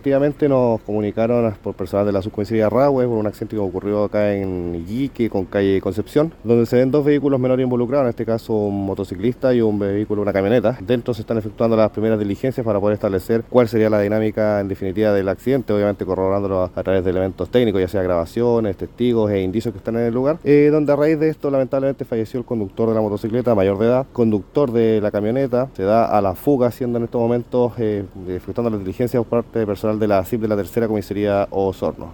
Efectivamente nos comunicaron por personal de la subcomisaría Rahue por un accidente que ocurrió acá en Iquique con calle Concepción, donde se ven dos vehículos menores involucrados, en este caso un motociclista y un vehículo, una camioneta. Dentro se están efectuando las primeras diligencias para poder establecer cuál sería la dinámica en definitiva del accidente, obviamente corroborándolo a través de elementos técnicos, ya sea grabaciones, testigos e indicios que están en el lugar, eh, donde a raíz de esto lamentablemente falleció el conductor de la motocicleta mayor de edad, conductor de la camioneta, se da a la fuga siendo en estos momentos eh, efectuando las diligencias por parte de personal de la CIP de la tercera comisaría Osorno.